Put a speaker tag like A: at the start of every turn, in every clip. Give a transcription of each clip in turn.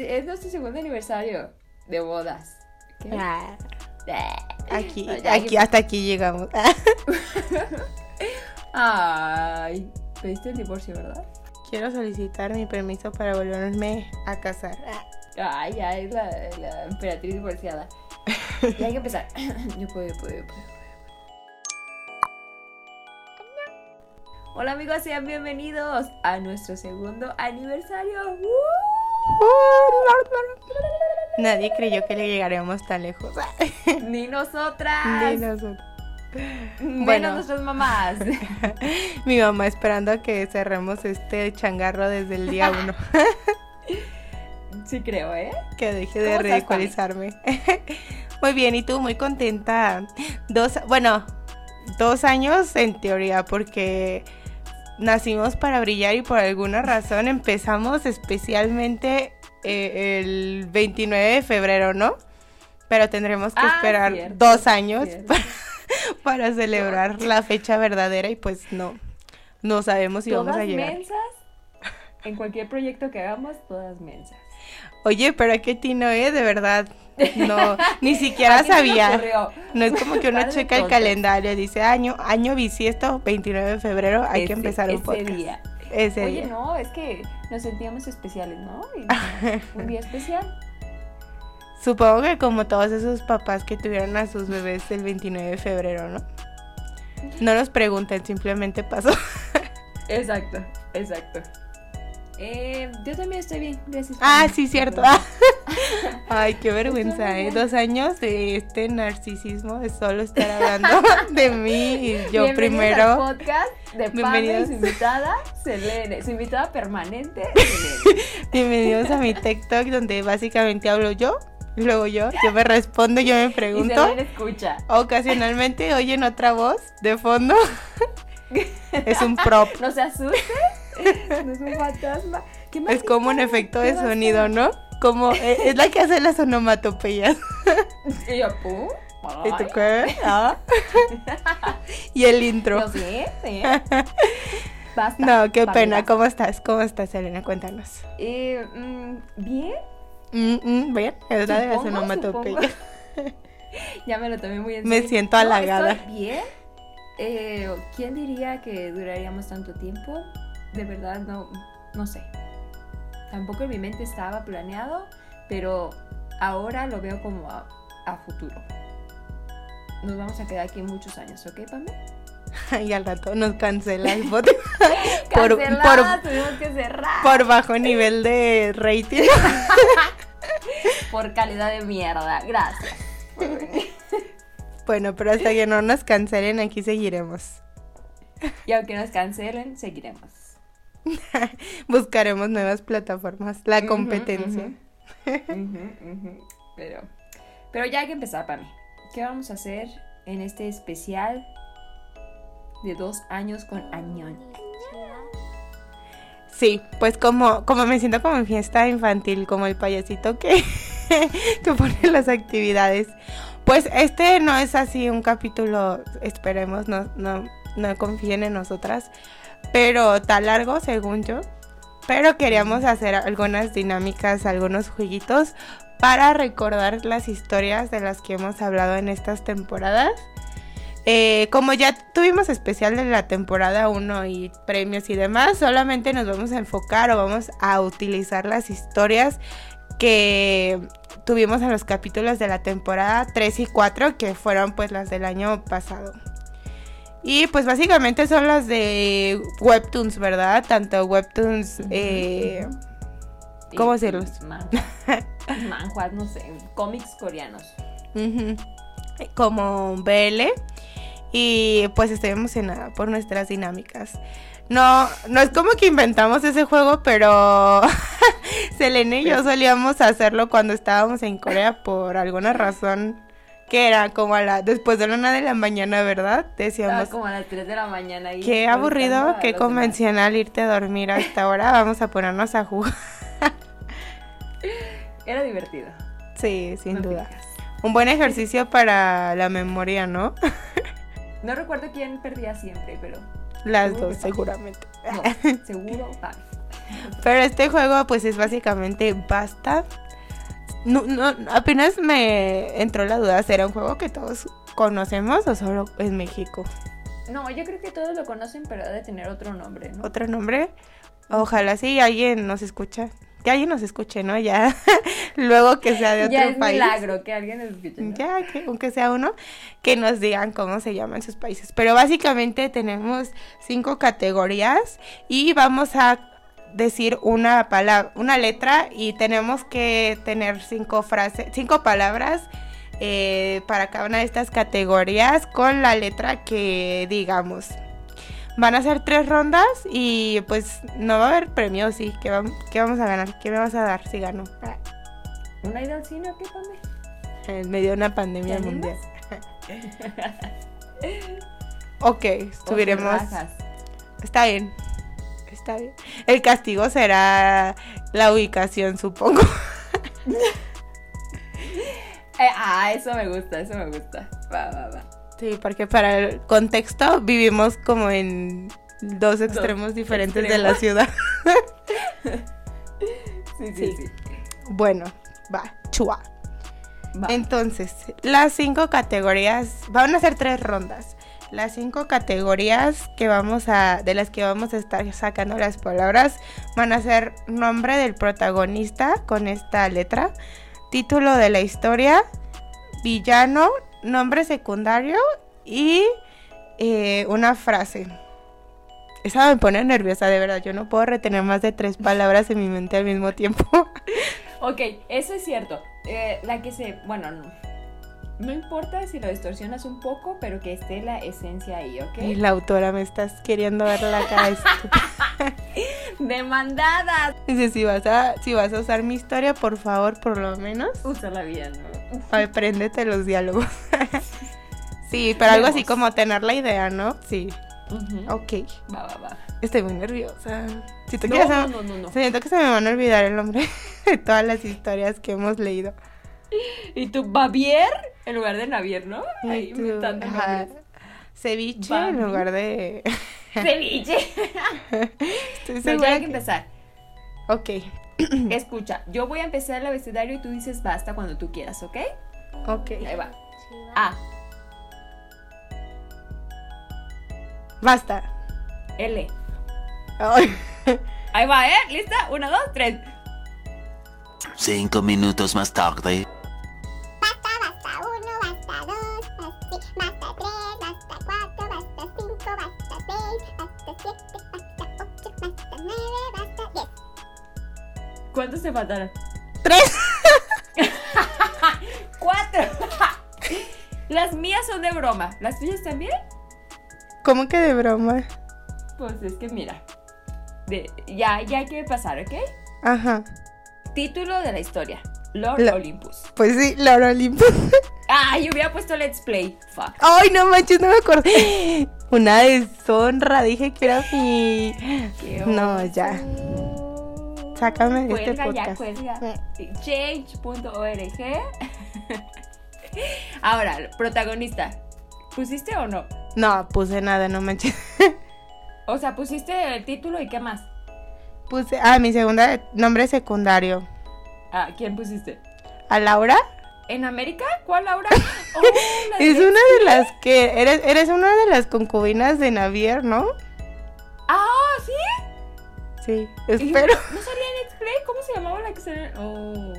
A: Es nuestro segundo aniversario de bodas. ¿Qué?
B: Ah, aquí, aquí, hasta aquí llegamos.
A: Ay, pediste el divorcio, ¿verdad?
B: Quiero solicitar mi permiso para volverme a casar.
A: Ay, ya es la, la emperatriz divorciada. Ya hay que empezar. Yo puedo, yo puedo, yo puedo. Hola amigos, sean bienvenidos a nuestro segundo aniversario.
B: Nadie creyó que le llegaríamos tan lejos.
A: Ni nosotras.
B: Ni nosotros.
A: Menos
B: Bueno.
A: nuestras mamás.
B: Mi mamá esperando a que cerremos este changarro desde el día uno.
A: Sí creo, ¿eh?
B: Que deje de ridiculizarme. Muy bien, y tú muy contenta. Dos, bueno, dos años en teoría, porque nacimos para brillar y por alguna razón empezamos especialmente eh, el 29 de febrero, ¿no? Pero tendremos que
A: Ah,
B: esperar
A: cierto,
B: dos años para, para celebrar la fecha verdadera y pues no, no sabemos si vamos a llegar.
A: mensas. En cualquier proyecto que hagamos, todas mensas.
B: Oye, pero qué tino, ¿eh? De verdad. No, ni siquiera
A: ¿A quién se le
B: sabía. No es como que uno checa el calendario, dice año, año bisiesto, 29 de febrero, hay que empezar un
A: ese
B: podcast.
A: día.
B: Ese
A: Oye,
B: día.
A: no, es que nos sentíamos especiales, ¿no? Un día especial.
B: Supongo que como todos esos papás que tuvieron a sus bebés el 29 de febrero, ¿no? No nos pregunten, simplemente pasó.
A: Exacto, exacto. Eh, yo también estoy bien, gracias.
B: Ah, sí, cierto. Ay, qué vergüenza, ¿eh? Dos años de este narcisismo de solo estar hablando de mí y yo
A: Bienvenidos
B: primero.
A: al podcast de y
B: Bienvenidos.
A: su invitada, Selene. Su invitada permanente, Selene.
B: Bienvenidos a mi TikTok donde básicamente hablo yo, y luego yo, yo me respondo, yo me
A: Y
B: pregunto.
A: Selene escucha.
B: Ocasionalmente oyen otra voz de fondo. es un prop.
A: No se asuste. No es un fantasma. ¿Qué más
B: Es como un efecto
A: ¿Qué
B: de sonido, ¿no? Como eh, es la que hace las onomatopeyas.
A: Y yo, pum.
B: ¿Y tú qué? Ah. y el intro.
A: Sí. Basta.
B: No, qué pena. ¿Cómo estás? ¿Cómo estás, Elena? Cuéntanos.
A: Eh, mm, Bien.
B: Mm, mm, Bien, es la de las onomatopeyas.
A: Ya me lo tomé muy en
B: Me
A: serio.
B: siento
A: No,
B: halagada.
A: estoy bien. Eh, ¿Quién diría que duraríamos tanto tiempo? De verdad, no, no sé. Tampoco en mi mente estaba planeado, pero ahora lo veo como a, a futuro. Nos vamos a quedar aquí muchos años, ¿ok, Pame?
B: Y al rato nos cancela el bot por, por,
A: tuvimos que cerrar.
B: por bajo nivel de rating.
A: Por calidad de mierda. Gracias.
B: Bueno, pero hasta que no nos cancelen, aquí seguiremos.
A: y aunque nos cancelen, seguiremos.
B: Buscaremos nuevas plataformas, la competencia.
A: Pero, pero ya hay que empezar, Pami. ¿Qué vamos a hacer en este especial de dos años con Añón?
B: Sí, pues como, como me siento como en fiesta infantil, como el payasito que, que pone las actividades. Pues este no es así un capítulo, esperemos, no, no, no confíen en nosotras, pero tan largo según yo. Pero queríamos hacer algunas dinámicas, algunos jueguitos para recordar las historias de las que hemos hablado en estas temporadas. Eh, como ya tuvimos especial de la temporada 1 y premios y demás, solamente nos vamos a enfocar o vamos a utilizar las historias que tuvimos en los capítulos de la temporada 3 y 4, que fueron pues las del año pasado. Y pues básicamente son las de Webtoons, ¿verdad? Tanto Webtoons... eh, ¿Cómo decirlos?
A: Manhwas, no sé. Cómics coreanos.
B: Como BL y pues estoy emocionada por nuestras dinámicas. No, no es como que inventamos ese juego, pero Selene y yo solíamos hacerlo cuando estábamos en Corea por alguna razón que era como a la después de la una de la mañana, ¿verdad?
A: Estaba
B: Decíamos,
A: como a las 3 de la mañana.
B: qué aburrido, qué
A: los demás.
B: convencional irte a dormir a esta hora, vamos a ponernos a jugar.
A: Era divertido.
B: Sí, sin
A: no
B: duda.
A: fijas.
B: Un buen ejercicio para la memoria, ¿no?
A: No recuerdo quién perdía siempre, pero
B: Las dos, seguramente.
A: no, seguro, Pami.
B: Pero este juego pues es básicamente basta. No, no, apenas me entró la duda, ¿será un juego que todos conocemos o solo en México?
A: No, yo creo que todos lo conocen, pero debe tener otro nombre, ¿no?
B: ¿Otro nombre? Ojalá sí alguien nos escucha. Que alguien nos escuche, ¿no? Ya, luego que sea de otro
A: ya es
B: país.
A: milagro que alguien nos escuche. ¿no?
B: Ya, que, aunque sea uno, que nos digan cómo se llaman sus países. Pero básicamente tenemos cinco categorías y vamos a decir una palabra, una letra y tenemos que tener cinco frases, cinco palabras eh, para cada una de estas categorías con la letra que digamos. Van a ser tres rondas y pues no va a haber premios, sí. ¿Qué, vam- qué vamos a ganar? ¿Qué me vas a dar si gano?
A: ¿Una al cine o qué, Pame?
B: En medio de una pandemia
A: ¿Te
B: mundial. Ok,
A: rajas.
B: Está bien. Está bien. El castigo será la ubicación, supongo.
A: Eh, ah, eso me gusta, eso me gusta. Va, va, va.
B: Sí, porque para el contexto vivimos como en dos extremos diferentes de la ciudad.
A: Sí, sí,
B: Sí.
A: sí.
B: Bueno, va, chua.
A: Va.
B: Entonces, las cinco categorías, van a ser tres rondas. Las cinco categorías que vamos a, de las que vamos a estar sacando las palabras, van a ser nombre del protagonista con esta letra, título de la historia, villano, nombre secundario y eh, una frase. Esa me pone nerviosa, de verdad. Yo no puedo retener más de tres palabras en mi mente al mismo tiempo.
A: Ok, eso es cierto. Eh, la que se. Bueno, no. No importa si lo distorsionas un poco, pero que esté la esencia ahí,
B: Y
A: ¿ok?
B: la autora me estás queriendo ver la cara estúpida.
A: ¡Demandadas!
B: Dice, si vas, a, si vas a usar mi historia, por favor, por lo menos,
A: Usa la vida, ¿no?
B: apréndete los diálogos. sí, pero algo así como tener la idea, ¿no? Sí.
A: Ujú.
B: Ok.
A: Va, va, va.
B: Estoy muy nerviosa. Siento que,
A: no, no, no.
B: siento que se me van a olvidar el nombre de todas las historias que hemos leído.
A: ¿Y tú, Bavier? En lugar de Navier, ¿no? Ahí
B: Y tú,
A: inventando.
B: Ceviche
A: Bambi.
B: en lugar de...
A: Ceviche.
B: Estoy
A: Pero ya
B: segura
A: hay que
B: que-
A: empezar.
B: Ok,
A: Escucha, yo voy a empezar el abecedario y tú dices basta cuando tú quieras, ¿ok?
B: ok.
A: Ahí va. A,
B: Basta.
A: L.
B: Ay.
A: Ahí va, ¿eh? ¿Lista? Una, dos, tres.
C: Cinco minutos más tarde.
A: ¿Cuántos te faltaron?
B: Tres.
A: ¡Cuatro! Las mías son de broma. ¿Las tuyas también?
B: ¿Cómo que de broma?
A: Pues es que mira. de- ya, ya hay que pasar, ¿ok?
B: Ajá.
A: Título de la historia. Lord
B: La-
A: Olympus.
B: Pues sí, Laura Olympus.
A: Ah, yo hubiera puesto Let's Play. Fuck.
B: Ay, no manches, no me acordé. Una deshonra, dije que era mi.
A: Qué
B: No, ya. Sácame de este
A: Cuelga, ya,
B: podcast.
A: cuelga. Change.org. Ahora, protagonista. ¿Pusiste o no?
B: No, puse nada, no manches.
A: O sea, pusiste el título y qué más.
B: Puse. Ah, mi segunda nombre secundario.
A: Ah, ¿quién pusiste?
B: ¿A Laura?
A: ¿En América? ¿Cuál Laura? Oh, la
B: Es
A: de-
B: una de las que. Eres, eres una de las concubinas de Navier, ¿no?
A: Ah, ¿sí?
B: Sí, espero.
A: ¿No salía en Let's Play? ¿Cómo se llamaba la que salía? Oh,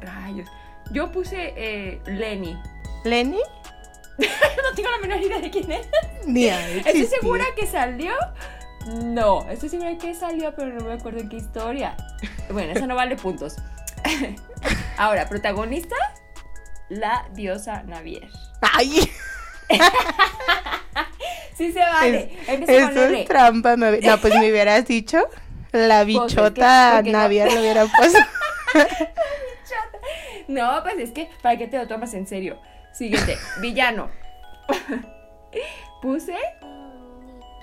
A: rayos. Yo puse eh, Lenny.
B: ¿Lenny?
A: no tengo la menor idea de quién es.
B: Ni
A: ¿Estoy segura que salió? No, estoy segura que salió, pero no me acuerdo en qué historia. Bueno, eso no vale puntos. Ahora, protagonista, la diosa Navier.
B: Ay,
A: Sí se vale.
B: Eso es trampa. me- No, pues me hubieras dicho. La
A: Pues, es que-
B: bichota
A: porque no-
B: lo hubiera puesto.
A: No, pues es que, ¿para qué te lo tomas en serio? Siguiente, villano. Puse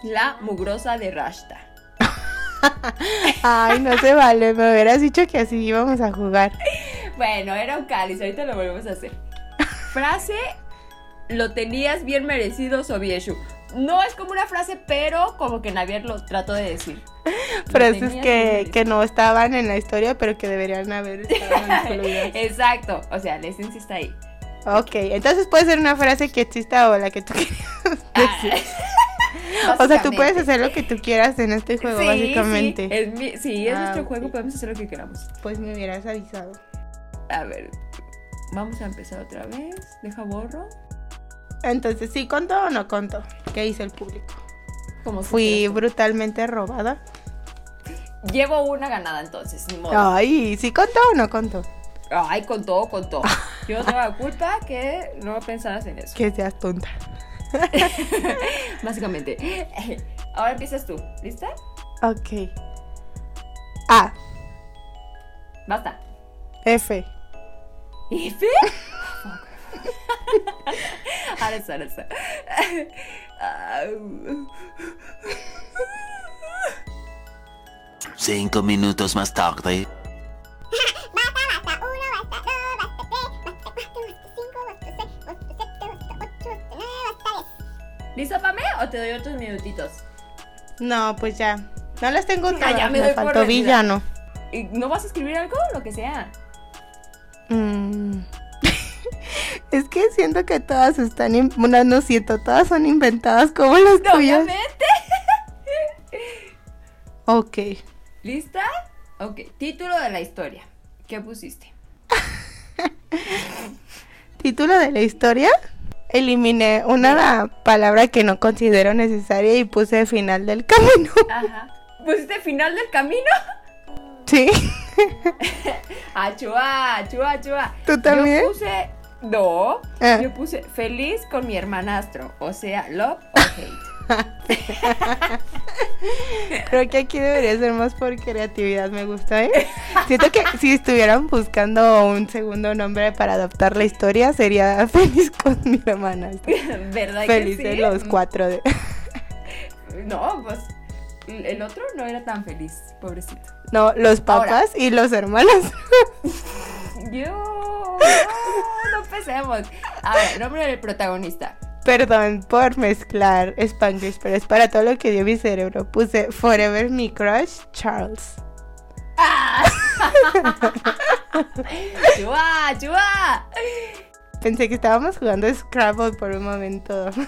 A: la mugrosa de Rashta.
B: Ay, no se vale. Me hubieras dicho que así íbamos a jugar.
A: Bueno, era un cáliz, ahorita lo volvemos a hacer. Frase, lo tenías bien merecido, Sobieshu. No es como una frase, pero como que Navier lo trató de decir.
B: Frases que,
A: en
B: que no estaban en la historia, pero que deberían haber estado incluidas.
A: Exacto, o sea, la esencia está ahí.
B: Ok, entonces puede ser una frase que exista o la que tú quieras decir.
A: Ah,
B: O sea, tú puedes hacer lo que tú quieras en este juego,
A: Sí,
B: básicamente.
A: Sí, es, mi- sí, es
B: Ah,
A: nuestro juego, podemos hacer lo que queramos.
B: Pues me hubieras avisado.
A: A ver, vamos a empezar otra vez. Deja borro.
B: Entonces, ¿sí contó o no contó? ¿Qué hizo el público?
A: Como
B: Fui brutalmente robada.
A: Llevo una ganada entonces, ni modo.
B: Ay, ¿sí contó o no contó?
A: Ay, contó, contó. Yo no tengo la culpa que no pensaras en eso.
B: Que seas tonta.
A: Básicamente. Ahora empiezas tú. ¿Lista?
B: Ok. A,
A: Basta.
B: F.
A: ¿F? ahora está.
C: Cinco minutos más tarde.
D: Basta, basta, uno, basta, dos, basta, tres, basta, cuatro, basta, cinco, basta, seis, basta, siete, basta, ocho, basta, nueve, basta, diez.
A: ¿Lista, Pame? ¿O te doy otros minutitos?
B: No, pues ya. No las tengo todas.
A: ya me
B: me
A: doy por
B: faltó villano.
A: ¿Y ¿No vas a escribir algo? Lo que sea.
B: Mm. Es que siento que todas están. in- Bueno, no siento, todas son inventadas como las tuyas.
A: Obviamente.
B: Ok.
A: ¿Lista? Ok. Título de la historia. ¿Qué pusiste?
B: Título de la historia. Eliminé una palabra que no considero necesaria y puse final del camino.
A: Ajá. ¿Pusiste final del camino?
B: Sí.
A: Achua, achua, achua.
B: ¿Tú también?
A: Yo puse. No.
B: Ah.
A: Yo puse feliz con mi hermanastro. O sea, love or hate.
B: Creo que aquí debería ser más por creatividad, me gusta, ¿eh? Siento que si estuvieran buscando un segundo nombre para adaptar la historia, sería Feliz con mi hermana.
A: ¿Verdad
B: Felices
A: que sí?
B: los cuatro de...
A: No, pues. El otro no era tan feliz, pobrecito.
B: No, los papás y los hermanos.
A: Yo. No, no empecemos. Ahora, nombre del protagonista.
B: Perdón por mezclar Spanglish, pero es para todo lo que dio mi cerebro. Puse Forever mi crush, Charles.
A: ¡Chua, chua!
B: Pensé que estábamos jugando Scrabble por un momento.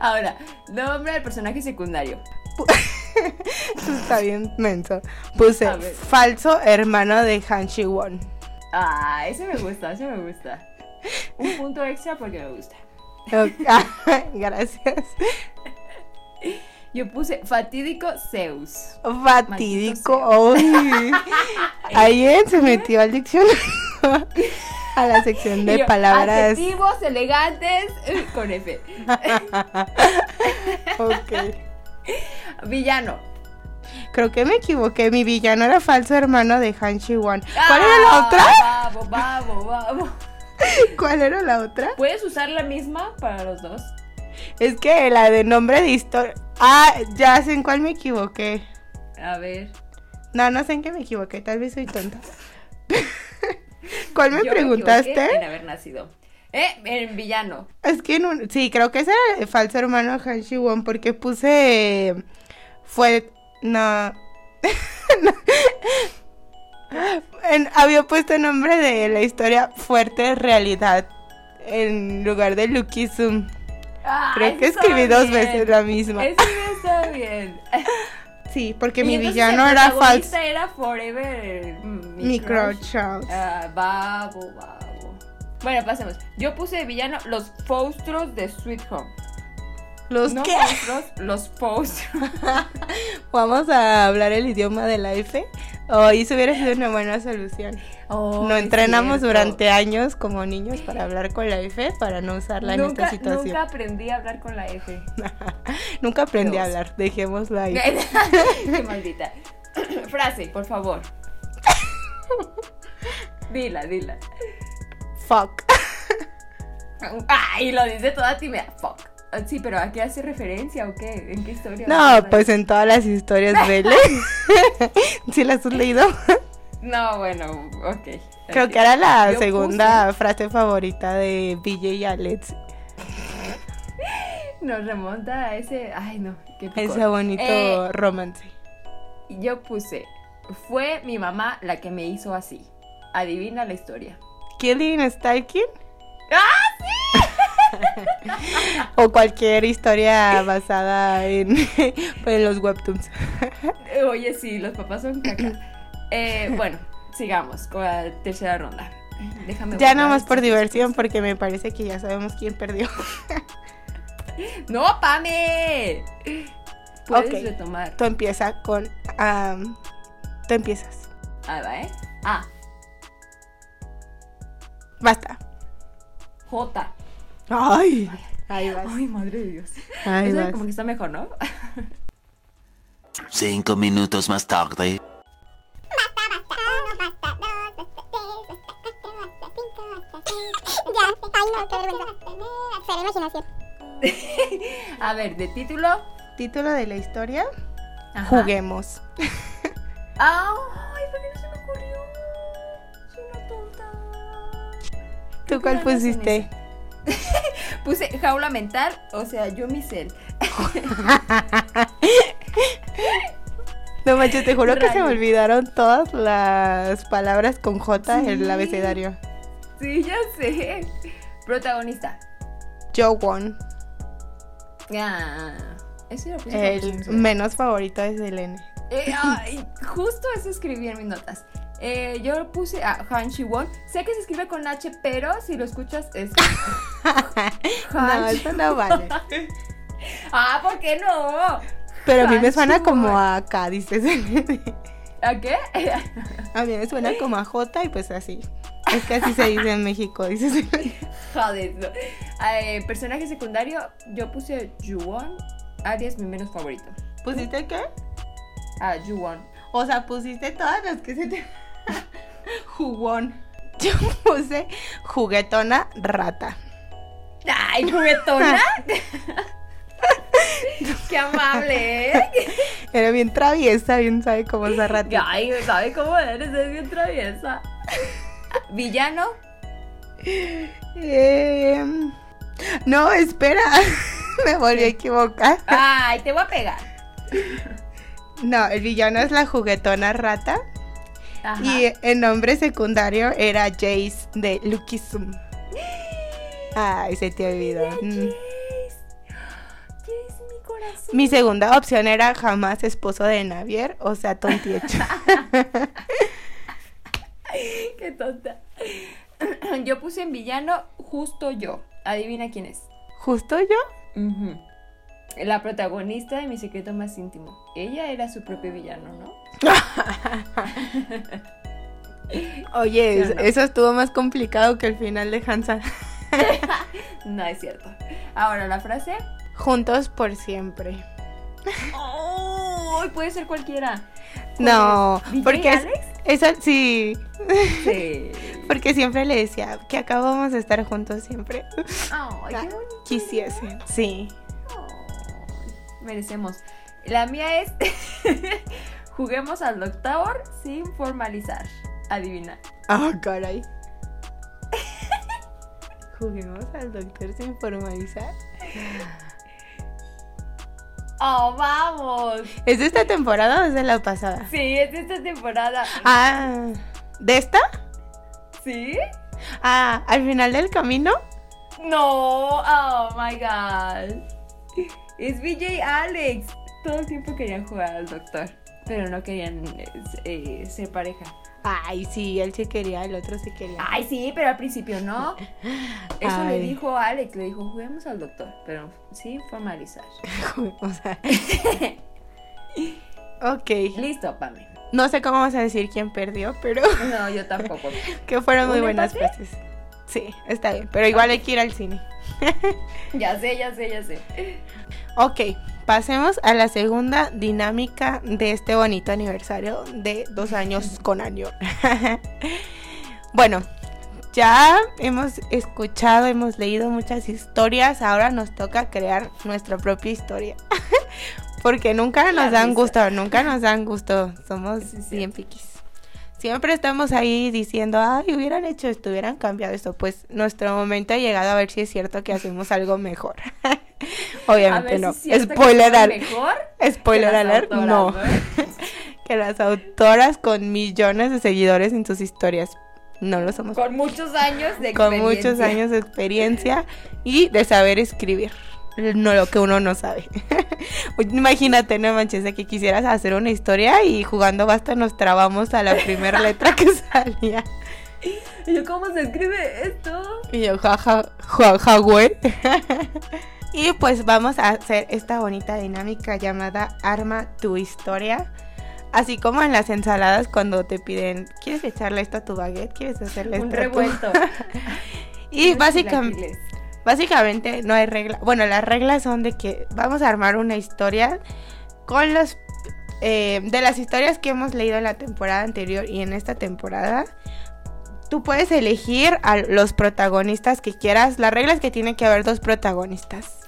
A: Ahora, nombre del personaje secundario.
B: Eso está bien menso. Puse falso hermano de Han Shi Won.
A: Ah, ese me gusta, ese me gusta. Un punto extra porque me gusta.
B: Ok, Gracias.
A: Yo puse fatídico Zeus.
B: Fatídico. Uy. Alguien se metió al diccionario. A la sección de
A: yo,
B: palabras.
A: Adjetivos elegantes eh, con F.
B: Ok.
A: Villano.
B: Creo que me equivoqué. Mi villano era falso hermano de Han Shi Won. ¿Cuál era la
A: Ah,
B: otra?
A: Vamos, vamos, vamos.
B: ¿Cuál era la otra?
A: ¿Puedes usar la misma para los dos?
B: Es que la de nombre de historia. Ah, ya sé en cuál me equivoqué.
A: A ver.
B: No, no sé en qué me equivoqué. Tal vez soy tonta. ¿Cuál me
A: yo
B: preguntaste?
A: equivoqué en haber nacido. Eh, en villano.
B: Es que en un- sí, creo que ese era el falso hermano Han Shi Won porque puse fue no, No. En- había puesto el nombre de la historia Fuerte Realidad en lugar de Lucky Zoom.
A: Ah,
B: Creo que
A: eso
B: escribí dos veces la misma.
A: Ese está bien.
B: Sí, porque
A: Y
B: mi villano era falso.
A: era Forever.
B: Mi crush Charles.
A: Ah, babo, babo. Bueno, pasemos. Yo puse de villano los monstruos de Sweet Home.
B: ¿Los
A: no
B: qué?
A: monstruos, los monstruos.
B: Vamos a hablar el idioma de la F. Hoy eso hubiera sido una buena solución.
A: Oh,
B: no
A: es
B: entrenamos durante años como niños para hablar con la F para no usarla en esta situación.
A: Nunca aprendí a hablar con la F.
B: Nunca aprendí a hablar, dejémoslo ahí.
A: Qué maldita. Frase, por favor. Dila, dila.
B: Fuck.
A: Ay, lo dice toda tímida. Fuck. Sí, pero ¿a qué hace referencia o qué? ¿En qué historia?
B: No, pues en todas las historias vele. ¿Sí las has leído?
A: No, bueno, ok.
B: Creo que era la
A: Yo
B: segunda frase favorita de BJ y Alex.
A: nos remonta a ese. Ay, no, qué picor.
B: Ese bonito
A: Eh,
B: romance.
A: yo puse. Fue mi mamá la que me hizo así. Adivina la historia.
B: Killing Stalking
A: ¡Ah,
B: o cualquier historia basada en, en los webtoons.
A: Oye, sí, los papás son caca. Eh, bueno, sigamos con la tercera ronda. Déjame
B: Ya nomás por diversión, porque me parece que ya sabemos quién perdió.
A: ¡No, Pame! Puedes retomar.
B: Tú empieza con... am, tú empiezas.
A: Ah, va, ¿eh? Ah,
B: Basta.
A: J.
B: Ay. Ahí vas.
A: Ay, madre de Dios.
B: Ahí
A: Eso
B: vas.
A: como que está mejor, ¿no?
C: Cinco minutos más tarde.
D: Basta, basta, uno, basta, dos, basta, tres, basta, cuatro, basta, cinco, basta, seis. Ya, ay no, qué vergüenza. Cero imaginación.
A: A ver, de título.
B: Título de la historia.
A: Ajá.
B: Juguemos.
A: Ay,
B: ¿Tú cuál
A: ¿Por qué no hacen
B: pusiste?
A: eso? Puse jaula mental, o sea, yo mi cel.
B: No manches, te juro que se me olvidaron todas las palabras con J en el abecedario.
A: Sí, ya sé. Protagonista.
B: Joe Won.
A: Ah, ese lo puse
B: El menos favorito es el N.
A: Eh, ay, justo eso escribí en mis notas. Eh, yo puse a Han Shi-won. Sé que se escribe con H, pero si lo escuchas es.
B: No,
A: Han
B: eso no vale.
A: Ah, ¿por qué no?
B: Pero a mí me suena como a K, dices.
A: ¿A qué?
B: A mí me suena como a J y pues así. Es que así se dice en México, dices.
A: Joder. no. Eh, personaje secundario, yo puse Juwon. Ari es mi menos favorito.
B: ¿Pusiste qué?
A: Ah, Juwon.
B: O sea, pusiste todas las que se te... Jugón. Yo puse juguetona rata.
A: ¡Ay, juguetona! ¡Qué amable, eh!
B: Era bien traviesa, bien sabe cómo es la rata.
A: Ay, ¿sabe cómo eres? Es bien traviesa. Villano.
B: Em, no, espera. Me volví a equivocar.
A: Ay, te voy a pegar.
B: No, el villano es la juguetona rata.
A: Ajá.
B: Y el nombre secundario era Jace de Lucky Zoom. Ay, se te olvidó. Mm.
A: Mi corazón.
B: Mi segunda opción era jamás esposo de Navier, o sea, tontiecho.
A: Qué tonta. Yo puse en villano justo yo. Adivina quién es.
B: ¿Justo yo?
A: La protagonista de mi secreto más íntimo. Ella era su propio villano, ¿no?
B: Oye,
A: ¿Sí o no?
B: eso estuvo más complicado que el final de Hansa.
A: No es cierto. Ahora la frase.
B: Juntos por siempre.
A: ¡Oh! Puede ser cualquiera.
B: No,
A: ¿DJ
B: porque es,
A: Alex?
B: eso sí,
A: Sí.
B: porque siempre le decía que acabamos de estar juntos siempre.
A: Ay, qué bonito.
B: Quisiese, sí.
A: Merecemos. La mía es. Juguemos al doctor sin formalizar. Adivina.
B: Ah, caray. Juguemos al doctor sin formalizar.
A: ¡Oh, vamos!
B: ¿Es de esta temporada o es de la pasada?
A: Sí, es de esta temporada.
B: Ah, ¿de esta?
A: ¿Sí?
B: Ah, al final del camino.
A: No, oh my god. Es VJ Alex. Todo el tiempo querían jugar al doctor, pero no querían eh, ser pareja.
B: Ay, sí, él sí quería, el otro sí quería.
A: Ay, sí, pero al principio no. Eso le dijo Alex, le dijo, juguemos al doctor, pero sin formalizar.
B: o sea. ok.
A: Listo, Pame.
B: No sé cómo vas a decir quién perdió, pero
A: No, yo tampoco.
B: que fueron muy
A: ¿Un
B: buenas
A: empate?
B: Sí, está bien, pero igual hay que ir al cine.
A: ya sé, ya sé, ya sé.
B: Ok, pasemos a la segunda dinámica de este bonito aniversario de dos años con año. bueno, ya hemos escuchado, hemos leído muchas historias, ahora nos toca crear nuestra propia historia. Porque nunca nos dan gusto, nunca nos dan gusto, somos
A: Sí, sí.
B: bien piquis. Siempre estamos ahí diciendo, ay, hubieran hecho esto, hubieran cambiado esto. Pues nuestro momento ha llegado a ver si es cierto que hacemos algo mejor. Obviamente
A: ver
B: no.
A: si es
B: Spoiler alert. Spoiler alert,
A: autoras,
B: no. Que las autoras con millones de seguidores en sus historias no lo somos.
A: Con muchos años de
B: Con
A: experiencia.
B: muchos años de experiencia y de saber escribir. No lo que uno no sabe. Imagínate, no manches, que quisieras hacer una historia y jugando basta nos trabamos a la primera letra que salía.
A: Y yo, ¿cómo se escribe esto?
B: Y yo, jaja, jaja, güey. y pues vamos a hacer esta bonita dinámica llamada Arma tu historia. Así como en las ensaladas cuando te piden, ¿quieres echarle esto a tu baguette? ¿Quieres hacerle
A: Un
B: esto tu-"
A: revuelto.
B: Y básicamente. Básicamente no hay regla. Bueno, las reglas son de que vamos a armar una historia con los... eh, de las historias que hemos leído en la temporada anterior y en esta temporada. Tú puedes elegir a los protagonistas que quieras. La regla es que tiene que haber dos protagonistas.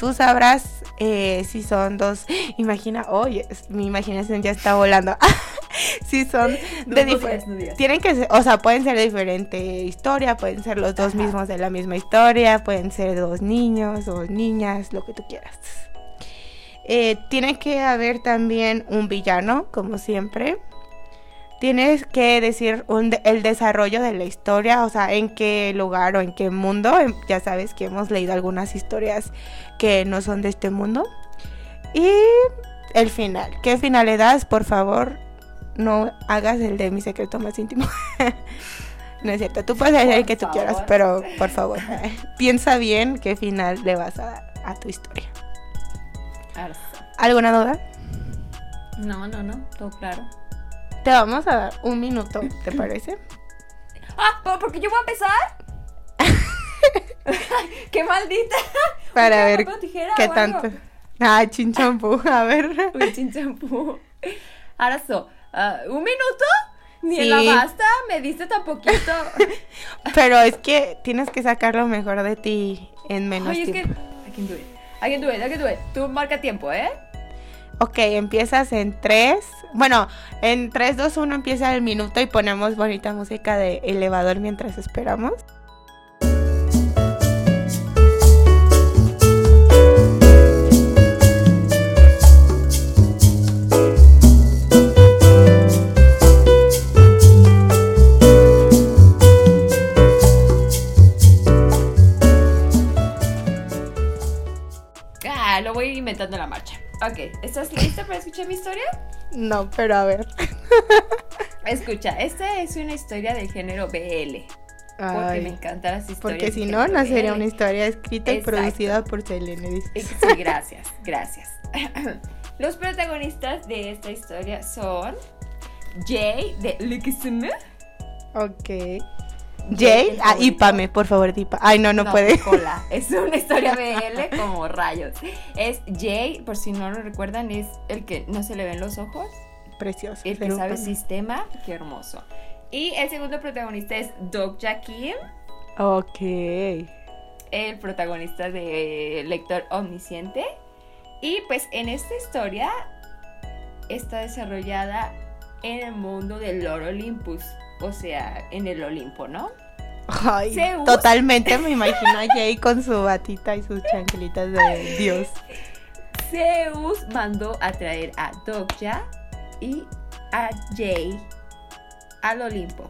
B: Tú sabrás eh, si son dos. Imagina, oye, mi imaginación ya está volando. si son de
A: no.
B: Tienen que ser, o sea, pueden ser de diferente historia, pueden ser los dos
A: Ajá.
B: mismos de la misma historia, pueden ser dos niños o niñas, lo que tú quieras. Eh, tiene que haber también un villano, como siempre. Tienes que decir un de- el desarrollo de la historia, o sea, en qué lugar o en qué mundo. Em, Ya sabes que hemos leído algunas historias que no son de este mundo. Y el final. ¿Qué final le das? Por favor, no hagas el de mi secreto más íntimo. no es cierto, tú puedes hacer el que tú quieras, pero por favor, piensa bien qué final le vas a dar a tu historia. ¿Alguna duda?
A: No, no, no, todo claro.
B: Te vamos a dar un minuto, ¿te parece?
A: Ah, ¿por- porque yo voy a empezar. ¡Qué maldita!
B: Para
A: ¿Qué,
B: ver qué
A: algo?
B: tanto. Ah, chinchampú, a ver.
A: Un chinchampú. Arazo, ah, ¿un minuto? Ni en
B: Sí.
A: la basta, me diste tan poquito.
B: Pero es que tienes que sacar lo mejor de ti en menos
A: Oye, es que.
B: tiempo.
A: I can do it. I can do it, I can do it. Tú marca tiempo, ¿eh?
B: Ok, empiezas en 3. Bueno, en 3, 2, 1 empieza el minuto y ponemos bonita música de elevador mientras esperamos.
A: Ah, lo voy inventando en la marcha. Ok, ¿estás lista para escuchar mi historia?
B: No, pero a ver.
A: Escucha, esta es una historia del género BL. Porque
B: Ay,
A: me encantan las historias.
B: porque si no, no sería una historia escrita y producida por Selene.
A: Eh, Sí, gracias, gracias. Los protagonistas de esta historia son Jay de Likisume.
B: Ok. Jay, ah, y Pame, por favor, Dipa. Ay, no, no, puede.
A: Cola. Es una historia BL como rayos. Es Jay, por si no lo recuerdan, es el que no se le ven los ojos,
B: Precioso.
A: el que sabe sistema, qué hermoso. Y el segundo protagonista es Doc Kim,
B: Ok.
A: el protagonista de Lector Omnisciente. Y pues en esta historia está desarrollada en el mundo del Lord Olympus, o sea, en el Olimpo, ¿no?
B: Ay,
A: Zeus.
B: totalmente me imagino a Jay con su batita y sus chanclitas de Dios.
A: Zeus mandó a traer a Dokja y a Jay al Olimpo,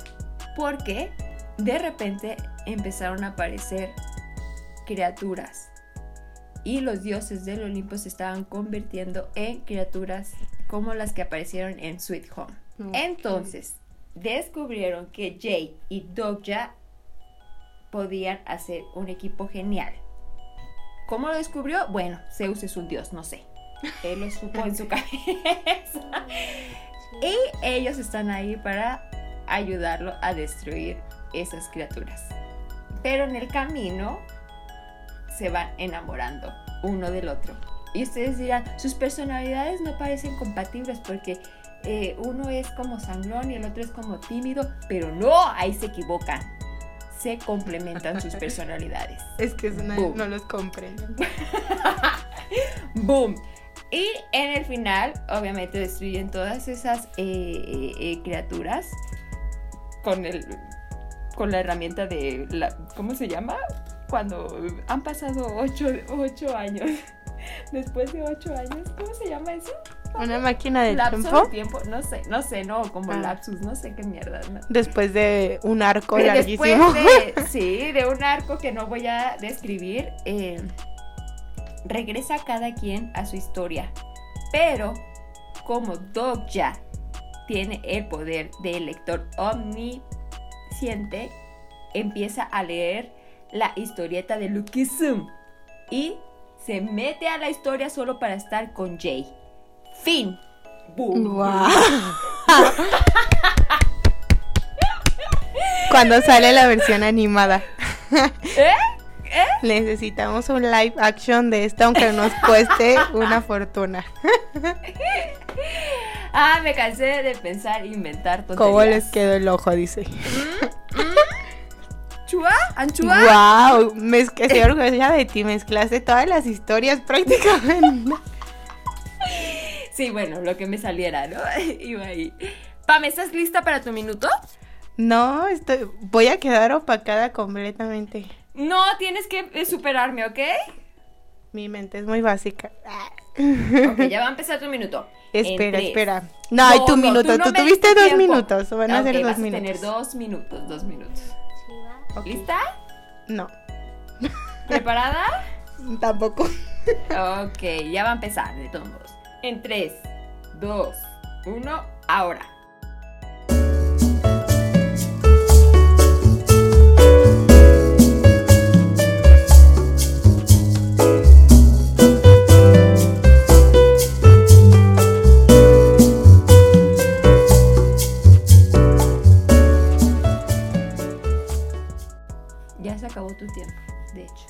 A: porque de repente empezaron a aparecer criaturas y los dioses del Olimpo se estaban convirtiendo en criaturas como las que aparecieron en Sweet Home. Entonces, descubrieron que Jay y Dokja podían hacer un equipo genial. ¿Cómo lo descubrió? Bueno, Zeus es un dios, no sé. Él lo supo en su cabeza. Y ellos están ahí para ayudarlo a destruir esas criaturas. Pero en el camino se van enamorando uno del otro. Y ustedes dirán, sus personalidades no parecen compatibles porque eh, uno es como sangrón y el otro es como tímido, pero no, ahí se equivocan. Se complementan sus personalidades.
B: Es que es una-
A: Boom.
B: no los comprenden.
A: ¡Boom! Y en el final, obviamente, destruyen todas esas eh, eh, criaturas con el con la herramienta de la, ¿cómo se llama? cuando han pasado ocho, ocho años. Después de ocho años, ¿cómo se llama eso?
B: Una máquina del tiempo.
A: no sé, no sé, no, como
B: Ah.
A: lapsus, no sé qué mierda. ¿no?
B: Después de un arco
A: Pero
B: larguísimo.
A: De, sí, de un arco que no voy a describir, eh, regresa cada quien a su historia. Pero como Dogja tiene el poder del lector omnisciente, empieza a leer la historieta de Lucky Zoom y se mete a la historia solo para estar con Jay. Fin. Boom.
B: Guau. Cuando sale la versión animada.
A: ¿Eh?
B: Necesitamos un live action de esto, aunque nos cueste una fortuna.
A: Ah, me cansé de pensar e inventar tonterías.
B: ¿Cómo les quedó el ojo? Dice.
A: ¿Chua? ¿Anchua?
B: ¡Wow! Me es que estoy orgullosa de ti. Mezclaste todas las historias prácticamente.
A: Sí, bueno, lo que me saliera, ¿no? Iba ahí. Pam, ¿estás lista para tu minuto?
B: No, estoy, voy a quedar opacada completamente.
A: No, tienes que eh, superarme, ¿ok?
B: Mi mente es muy básica.
A: Ok, ya va a empezar tu minuto.
B: Espera,
A: tres.
B: espera. No, hay tu minuto.
A: no
B: Tú, tuviste dos
A: tiempo.
B: minutos. Van a ser dos
A: vas a
B: minutos.
A: tener dos minutos, dos minutos. ¿Lista?
B: No,
A: ¿Preparada?
B: tampoco.
A: Ok, ya va a empezar, de todos modos. En 3, 2, 1, ahora. Ya se acabó tu tiempo, de hecho.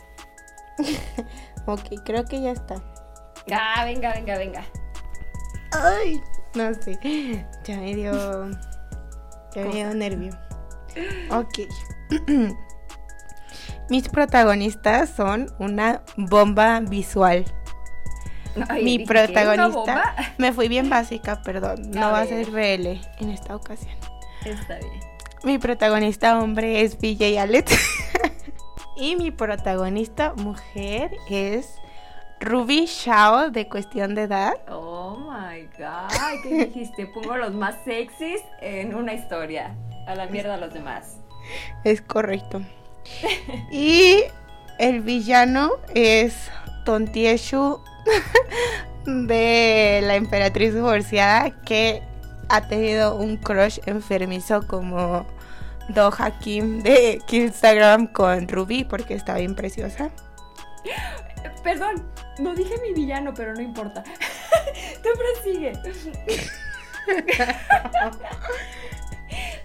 B: Ok, creo que ya está.
A: Ah, venga, venga, venga.
B: Ay, no sé. Ya me dio. Ya me dio nervio. Ok. Mis protagonistas son una bomba visual.
A: Ay,
B: Mi
A: dije, ¿qué? ¿Una
B: protagonista. Me fui bien básica, perdón. No
A: A
B: va a ser RL en esta ocasión.
A: Está bien.
B: Mi protagonista hombre es BJ Alex. y mi protagonista mujer es Ruby Shao de Cuestión de Edad.
A: Oh my god, ¿qué dijiste? Pongo los más sexys en una historia. A la mierda a los demás.
B: Es correcto. y el villano es Tontieshu de la emperatriz divorciada que ha tenido un crush enfermizo como Do Hakim de Instagram con Ruby porque está bien preciosa.
A: Perdón, no dije mi villano, pero no importa. Tú prosigue.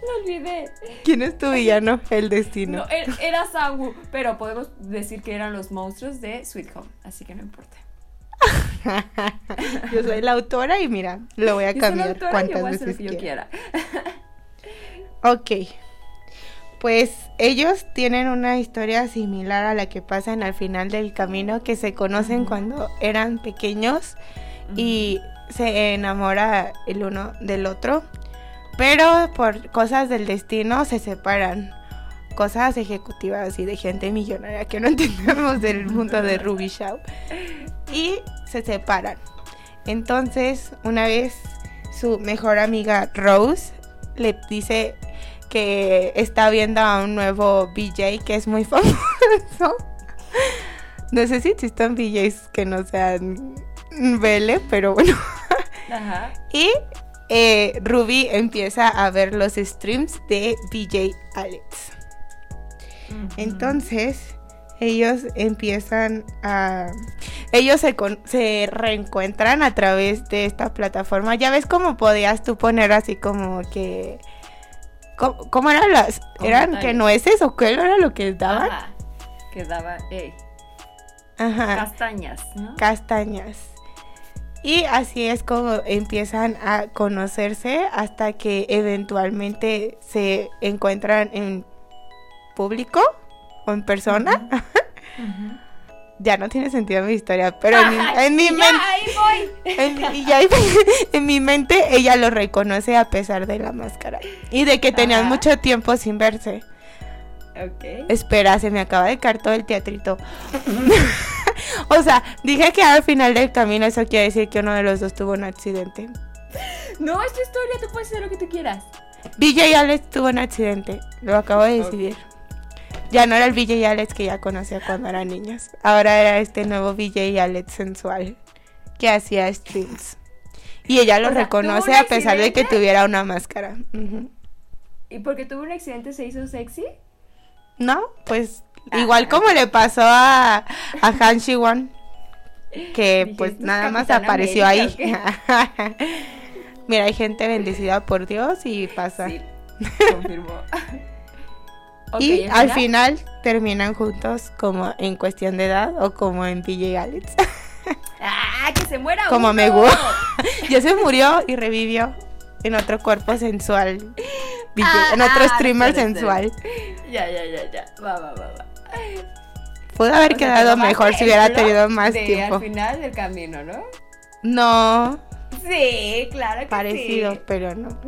A: Lo olvidé.
B: ¿Quién es tu villano? El destino.
A: No, er- era Sangu, pero podemos decir que eran los monstruos de Sweet Home, así que no importa.
B: Yo soy la autora y mira, lo voy a
A: Yo soy la
B: cambiar
A: autora,
B: cuantas
A: voy a hacer lo
B: veces
A: yo
B: quiera. Ok. Pues ellos tienen una historia similar a la que pasan al final del camino, que se conocen cuando eran pequeños y se enamora el uno del otro, pero por cosas del destino se separan. Cosas ejecutivas y de gente millonaria que no entendemos del mundo de Ruby Shaw. Y se separan. Entonces, una vez su mejor amiga Rose le dice que está viendo a un nuevo BJ que es muy famoso. No sé si existen BJs que no sean Vele, pero bueno.
A: Ajá.
B: Y eh, Ruby empieza a ver los streams de BJ Alex. Entonces, ellos empiezan a... Ellos se, con- se reencuentran a través de esta plataforma. Ya ves cómo podías tú poner así como que... ¿Cómo, cómo eran las...? ¿Eran que nueces o qué era lo que daban?
A: Ajá. Que daba, ey,
B: Ajá.
A: castañas, ¿no?
B: castañas. Y así es como empiezan a conocerse hasta que eventualmente se encuentran en público o en persona. Ya no tiene sentido mi historia, pero en mi, en mi
A: Ya,
B: men-
A: ahí voy.
B: en, y ya- en mi mente ella lo reconoce a pesar de la máscara y de que tenían
A: Ajá.
B: mucho tiempo sin verse.
A: Ok.
B: Espera, se me acaba de caer todo el teatrito. o sea, dije que al final del camino eso quiere decir que uno de los dos tuvo un accidente.
A: No, es tu historia, tú puedes hacer lo que tú quieras.
B: BJ Alex tuvo un accidente, lo acabo de decidir. Ya no era el BJ Alex que ya conocía cuando eran niños. Ahora era este nuevo BJ Alex sensual que hacía streams. Y ella lo
A: O sea,
B: reconoce
A: ¿tuvo un
B: a pesar de que tuviera una máscara. Ujú.
A: ¿Y porque tuvo un accidente se hizo sexy?
B: No, pues igual como le pasó a, a Han Shi-won, que
A: Dije,
B: pues
A: ¿esto es
B: nada más apareció
A: América
B: ahí. Mira, hay gente bendecida por Dios y pasa.
A: Sí, confirmó.
B: Y
A: ¿el
B: al final terminan juntos como en cuestión de edad o como en BJ Alex.
A: ¡Ah, que se muera
B: Como
A: uno!
B: me gusta. ya se murió y revivió en otro cuerpo sensual. BJ,
A: Ah,
B: en otro
A: ah,
B: streamer sensual.
A: Ya, ya, ya, ya. Va, va, va, va.
B: Pudo haber
A: O
B: quedado mejor si hubiera tenido más
A: de
B: tiempo.
A: Al final del camino, ¿no?
B: No,
A: Sí, claro que
B: parecido,
A: sí.
B: pero no.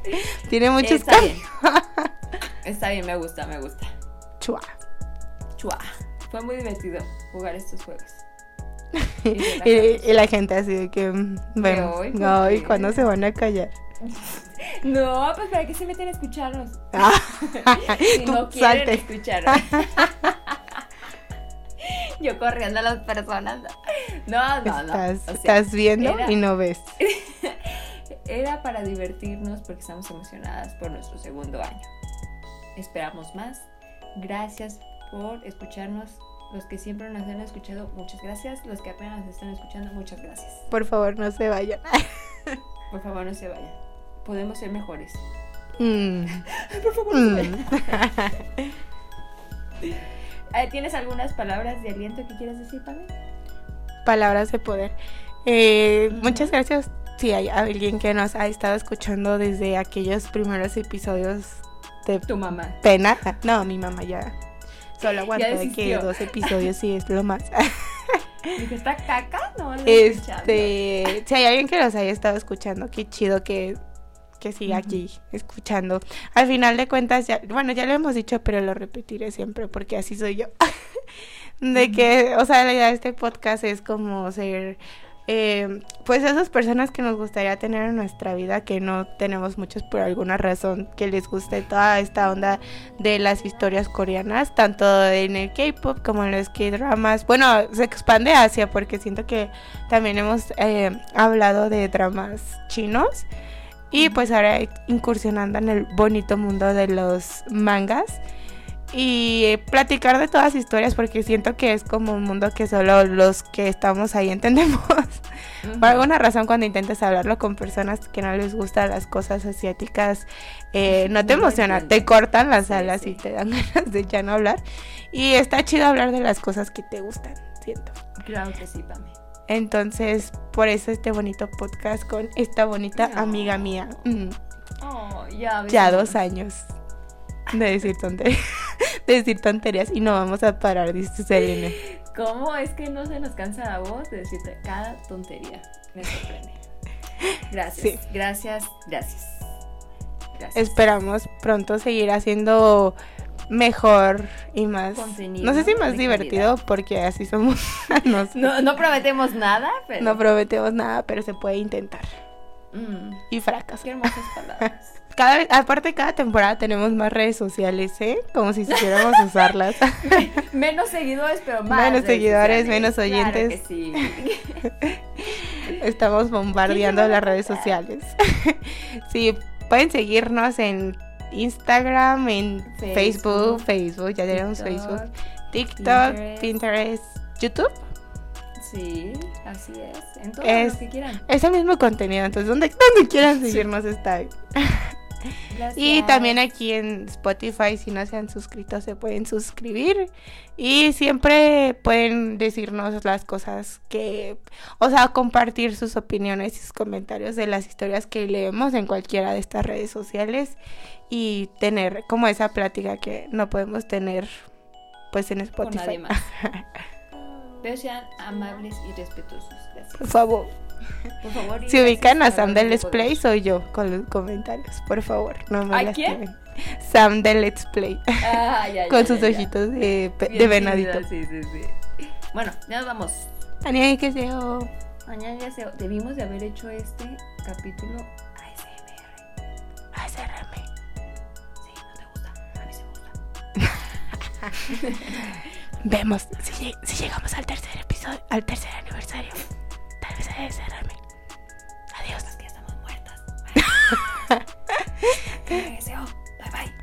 B: Tiene muchos
A: Está
B: cambios.
A: bien. Está bien, me gusta, me gusta.
B: Chua.
A: Chua. Fue muy divertido jugar estos juegos.
B: Y, y la gente así de que mm,
A: hoy, ¿por
B: Ay,
A: qué?
B: ¿cuándo se van a callar?
A: No, pues para qué se meten a escucharnos.
B: Ah,
A: Si
B: tú
A: no quieren
B: salte.
A: escucharnos. Yo corriendo a las personas. No, no, no.
B: Estás,
A: O sea,
B: estás viendo
A: era-
B: y no ves.
A: Era para divertirnos porque estamos emocionadas por nuestro segundo año. Esperamos más. Gracias por escucharnos. Los que siempre nos han escuchado, muchas gracias. Los que apenas nos están escuchando, muchas gracias.
B: Por favor, no se vayan.
A: Por favor, no se vayan. Podemos ser mejores.
B: Mm,
A: Por favor,
B: mm.
A: Eh, ¿Tienes algunas palabras de aliento que quieras decir, Pame?
B: Palabras de poder. Eh, muchas gracias si hay alguien que nos ha estado escuchando desde aquellos primeros episodios de
A: Tu mamá.
B: pena. No, mi mamá ya solo aguantó de que dos episodios sí es lo más.
A: Dije, ¿está caca? No, lo.
B: Este, si hay alguien que los haya estado escuchando, qué chido que, que siga aquí escuchando. Al final de cuentas, ya, bueno, ya lo hemos dicho, pero lo repetiré siempre porque así soy yo. de que, o sea, la idea de este podcast es como ser, eh, pues esas personas que nos gustaría tener en nuestra vida, que no tenemos muchos por alguna razón, que les guste toda esta onda de las historias coreanas, tanto en el K-pop como en los K-dramas. Bueno, se expande hacia porque siento que también hemos eh, hablado de dramas chinos y pues ahora incursionando en el bonito mundo de los mangas y eh, platicar de todas las historias porque siento que es como un mundo que solo los que estamos ahí entendemos. Por alguna razón cuando intentas hablarlo con personas que no les gustan las cosas asiáticas, eh, no te emociona, te cortan las
A: Sí,
B: alas
A: sí.
B: y te dan ganas de ya no hablar. Y está chido hablar de las cosas que te gustan, siento.
A: Claro que sí, Pame.
B: Entonces, por eso este bonito podcast con esta bonita amiga mía. Mm,
A: Oh, ya.
B: ya dos años de decir tonterías, de decir tonterías y no vamos a parar, dice Selene.
A: ¿Cómo es que no se nos cansa la voz de decirte cada tontería? Me sorprende. Gracias,
B: Sí.
A: gracias, gracias. Gracias.
B: Esperamos pronto seguir haciendo mejor y más.
A: Contenido
B: no sé si más divertido porque así somos. no, sé.
A: No, no prometemos nada, pero.
B: No prometemos nada, pero se puede intentar.
A: Mm,
B: Y fracasa.
A: qué hermosas palabras.
B: Cada vez, aparte cada temporada tenemos más redes sociales, ¿eh? Como si supiéramos usarlas.
A: menos seguidores, pero más.
B: Menos seguidores,
A: sociales.
B: menos
A: Claro
B: oyentes.
A: que sí.
B: Estamos bombardeando
A: ¿Quién
B: las redes sociales. sí, pueden seguirnos en Instagram, en Facebook,
A: Facebook,
B: Facebook, ya tenemos Facebook, TikTok, Pinterest,
A: Pinterest.
B: YouTube.
A: Sí, así es. En todo
B: Es-
A: lo que quieran.
B: Es el mismo contenido, entonces donde, donde quieran seguirnos está.
A: Gracias.
B: Y también aquí en Spotify, si no se han suscrito, se pueden suscribir. Y siempre pueden decirnos las cosas que, o sea, compartir sus opiniones y sus comentarios de las historias que leemos en cualquiera de estas redes sociales. Y tener como esa plática que no podemos tener pues en
A: Con nadie
B: Spotify.
A: más. Pero sean amables y respetuosos. Gracias.
B: Por favor.
A: Por favor.
B: Si ubican a Sam del
A: habernos
B: Display, soy yo con los comentarios. Por favor, no me
A: ¿A
B: lastimen. Sam de Let's Play.
A: Ah, ya, ya,
B: Con sus
A: ya.
B: ojitos de, de venadito.
A: Sí, sí, sí. Bueno, ya nos vamos.
B: Ania, ¿qué deseo?
A: Mañana ya se... Debimos de haber hecho este capítulo ASMR.
B: ASRM.
A: Sí, no te gusta. A mí sí me gusta.
B: Vemos si, si llegamos al tercer episodio, al tercer aniversario cabeza de cerrarme. Adiós.
A: Porque estamos muertas. Bye bye.